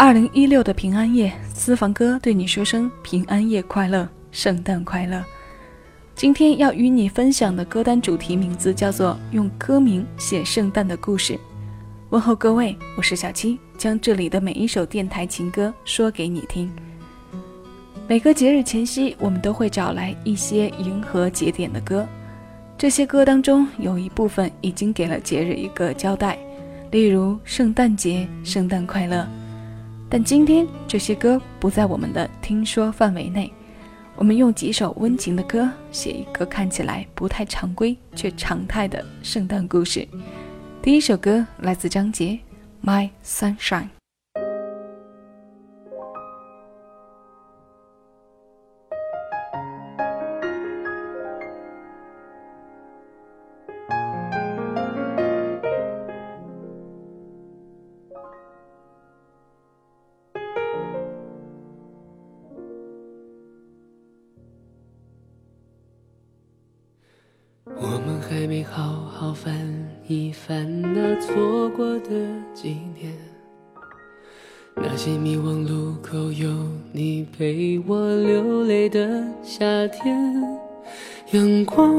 二零一六的平安夜，私房歌对你说声平安夜快乐，圣诞快乐。今天要与你分享的歌单主题名字叫做《用歌名写圣诞的故事》。问候各位，我是小七，将这里的每一首电台情歌说给你听。每个节日前夕，我们都会找来一些迎合节点的歌。这些歌当中有一部分已经给了节日一个交代，例如圣诞节、圣诞快乐。但今天这些歌不在我们的听说范围内。我们用几首温情的歌，写一个看起来不太常规却常态的圣诞故事。第一首歌来自张杰，《My Sunshine》。那些迷惘路口有你陪我流泪的夏天，阳光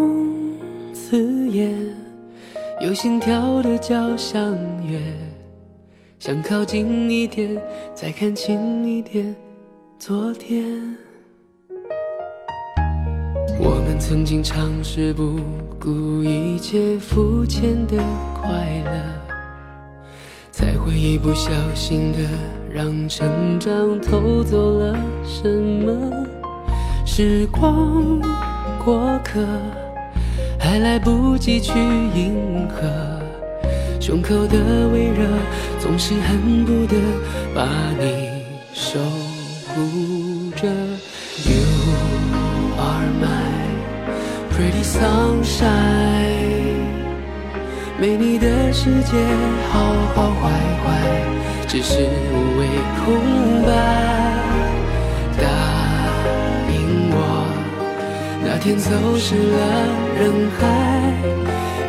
刺眼，有心跳的交响乐，想靠近一点，再看清一点昨天。我们曾经尝试不顾一切肤浅的快乐，才会一不小心的让成长偷走了什么。时光过客，还来不及去迎合，胸口的微热总是恨不得把你守护着。You are my Pretty sunshine，没你的世界好好坏坏，只是无谓空白。答应我，那天走失了人海，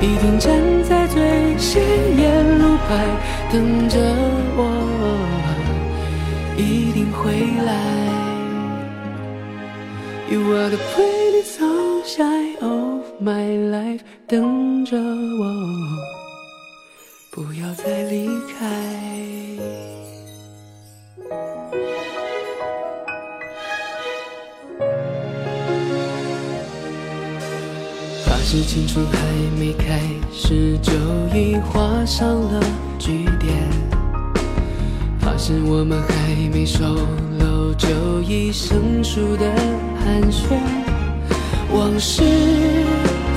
一定站在最显眼路牌等着我，一定会来。You are the pretty sunshine of my life，等着我，不要再离开。发誓青春还没开始，就已画上了句点。发誓我们还没熟络，就已生疏的。寒暄，往事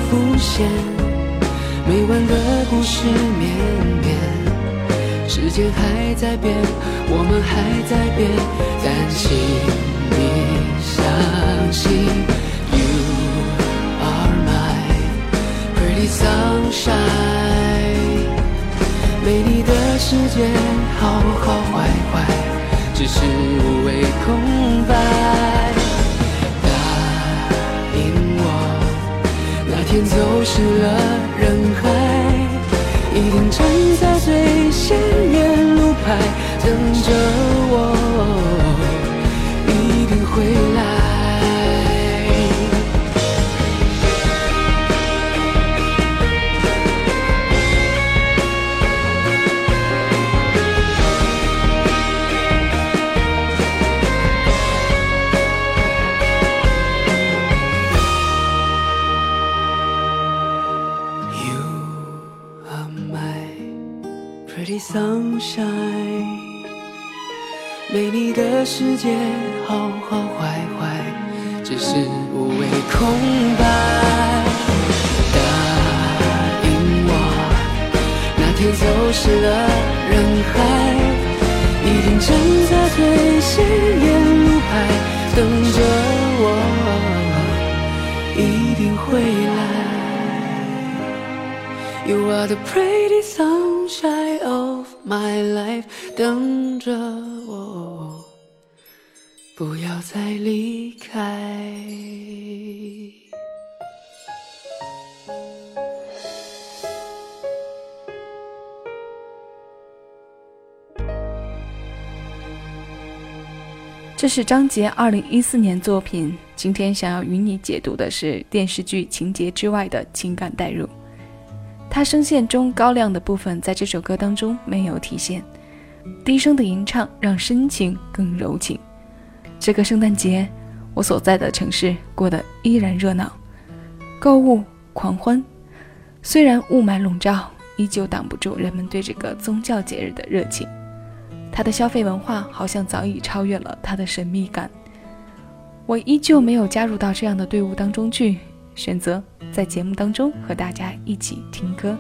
浮现，没完的故事绵绵。时间还在变，我们还在变，但请你相信，You are my pretty sunshine。没你的世界，好好坏坏，只是无谓空白。天走失了人海，一定站在最显眼路牌等着我，一定会。世界好好坏坏，只是无谓空白。答应我，那天走失了人海，一定站在最显眼路牌等着我，一定会来。You are the pretty sunshine of my life，等着我，不要再离开。这是张杰二零一四年作品。今天想要与你解读的是电视剧情节之外的情感代入。他声线中高亮的部分在这首歌当中没有体现，低声的吟唱让深情更柔情。这个圣诞节，我所在的城市过得依然热闹，购物狂欢。虽然雾霾笼罩，依旧挡不住人们对这个宗教节日的热情。它的消费文化好像早已超越了它的神秘感。我依旧没有加入到这样的队伍当中去，选择在节目当中和大家一起听歌，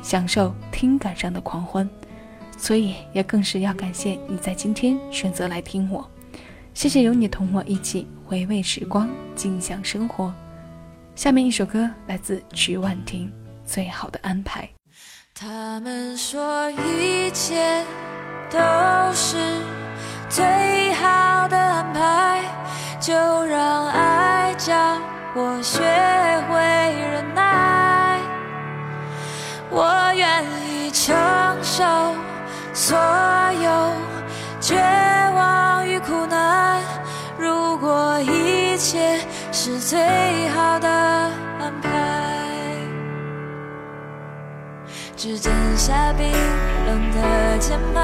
享受听感上的狂欢。所以也更是要感谢你在今天选择来听我。谢谢有你同我一起回味时光，静享生活。下面一首歌来自曲婉婷，《最好的安排》。他们说一切都是最好的安排，就让爱教我学会忍耐。我愿意承受所有绝望一切是最好的安排。指尖下冰冷的键盘，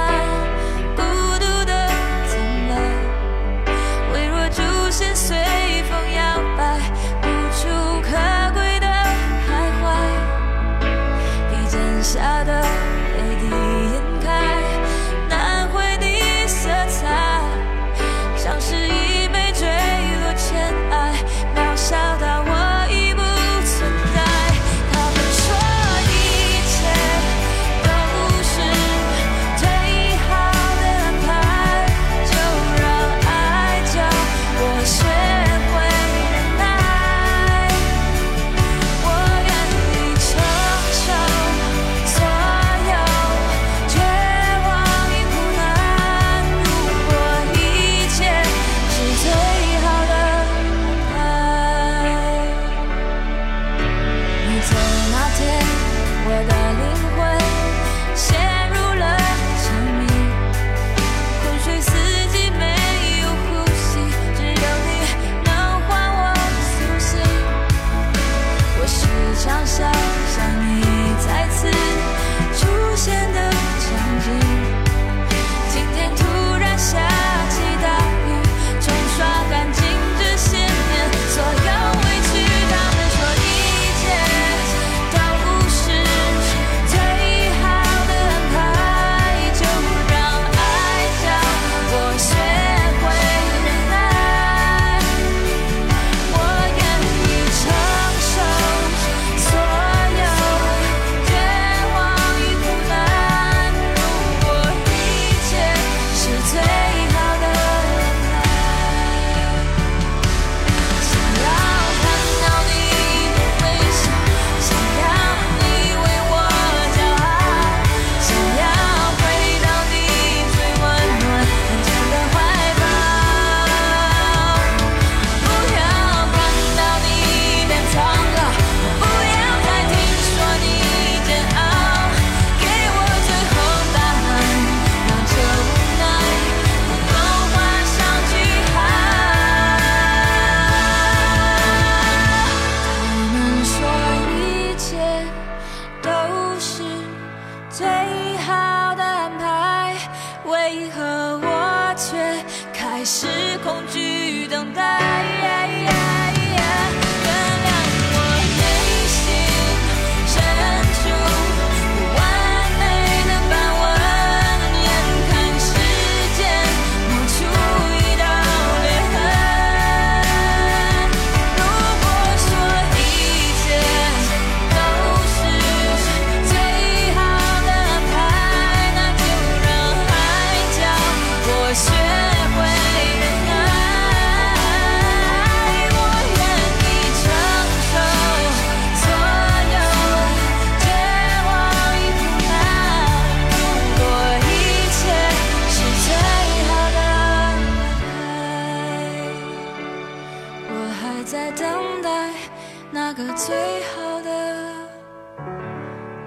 最好的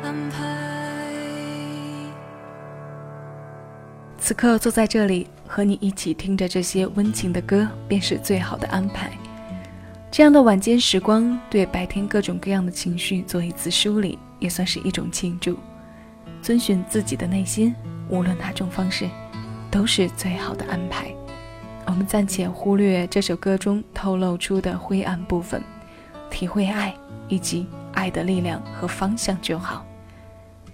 安排。此刻坐在这里和你一起听着这些温情的歌，便是最好的安排。这样的晚间时光，对白天各种各样的情绪做一次梳理，也算是一种庆祝。遵循自己的内心，无论哪种方式，都是最好的安排。我们暂且忽略这首歌中透露出的灰暗部分，体会爱以及爱的力量和方向就好。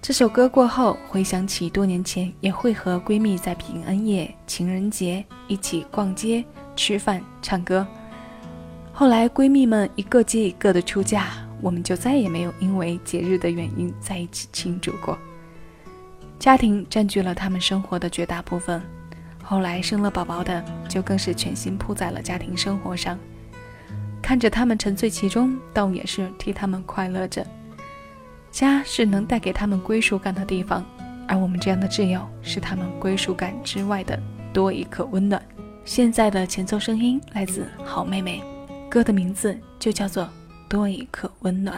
这首歌过后，回想起多年前也会和闺蜜在平安夜、情人节一起逛街、吃饭、唱歌。后来闺蜜们一个接一个的出嫁，我们就再也没有因为节日的原因在一起庆祝过。家庭占据了他们生活的绝大部分，后来生了宝宝的就更是全心扑在了家庭生活上。看着他们沉醉其中，倒也是替他们快乐着。家是能带给他们归属感的地方，而我们这样的挚友是他们归属感之外的多一刻温暖。现在的前奏声音来自好妹妹，歌的名字就叫做《多一刻温暖》。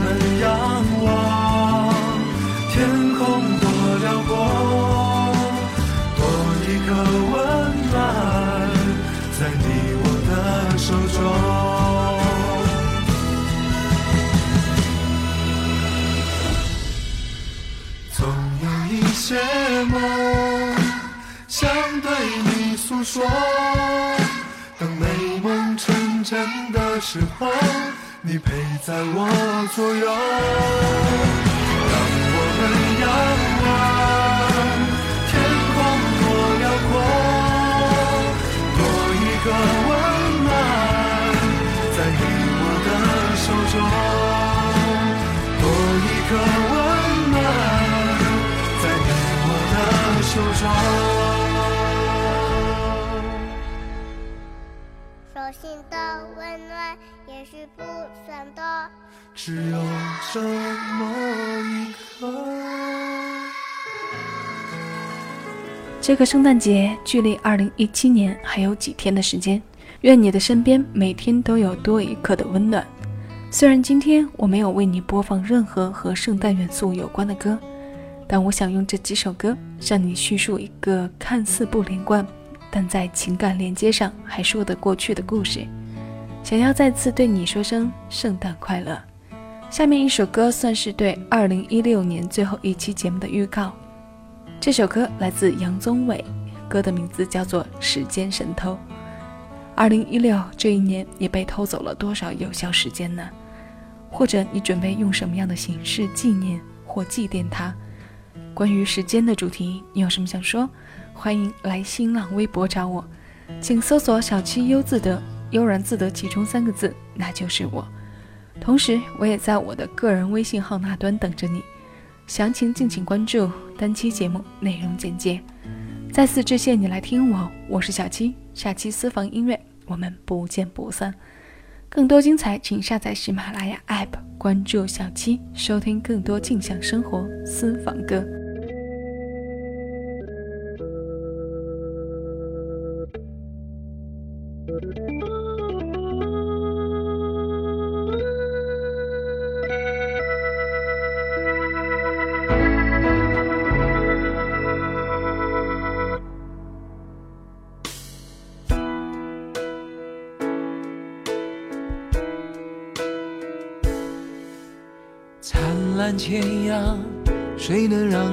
们仰望天空多辽阔，多一颗温暖在你我的手中。总有一些梦想对你诉说，等美梦成真的时候。你陪在我左右，让我们仰望天空多辽阔，多一个温暖在你我的手中，多一个温暖在你我的手中。的温暖也许不算多。只有这么一刻。这个圣诞节距离二零一七年还有几天的时间，愿你的身边每天都有多一刻的温暖。虽然今天我没有为你播放任何和圣诞元素有关的歌，但我想用这几首歌向你叙述一个看似不连贯，但在情感连接上还说得过去的故事。想要再次对你说声圣诞快乐。下面一首歌算是对二零一六年最后一期节目的预告。这首歌来自杨宗纬，歌的名字叫做《时间神偷》。二零一六这一年，你被偷走了多少有效时间呢？或者你准备用什么样的形式纪念或祭奠它？关于时间的主题，你有什么想说？欢迎来新浪微博找我，请搜索“小七优自得”，悠然自得其中三个字，那就是我。同时，我也在我的个人微信号那端等着你。详情敬请关注单期节目内容简介。再次致谢你来听我，我是小七，下期私房音乐我们不见不散。更多精彩，请下载喜马拉雅 APP，关注小七，收听更多静享生活私房歌。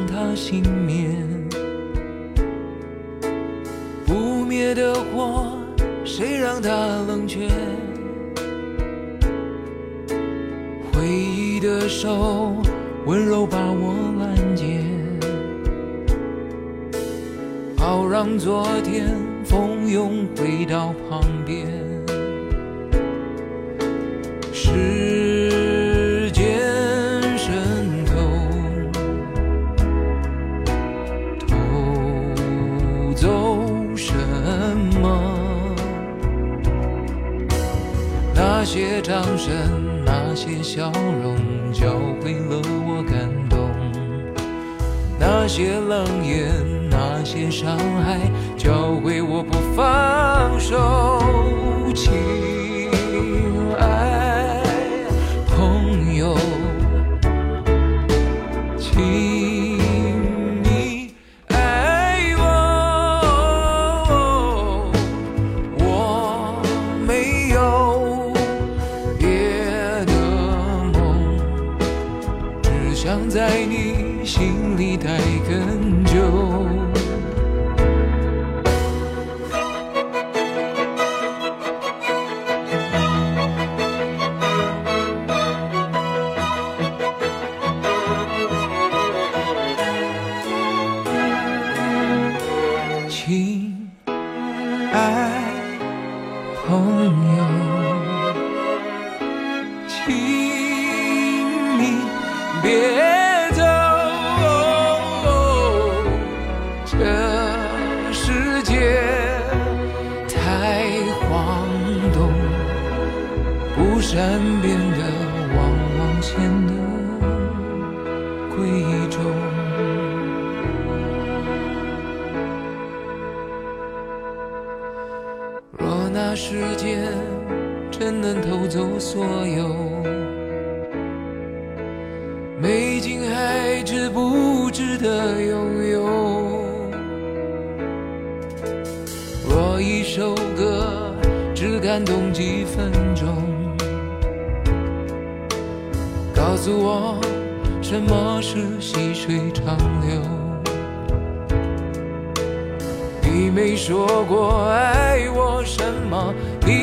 它熄灭？不灭的火，谁让它冷却？回忆的手，温柔把我拦截，好让昨天蜂拥回到旁边。是些掌声，那些笑容，教会了我感动；那些冷眼，那些伤害，教会我不放手。动几分钟，告诉我什么是细水长流。你没说过爱我什么，你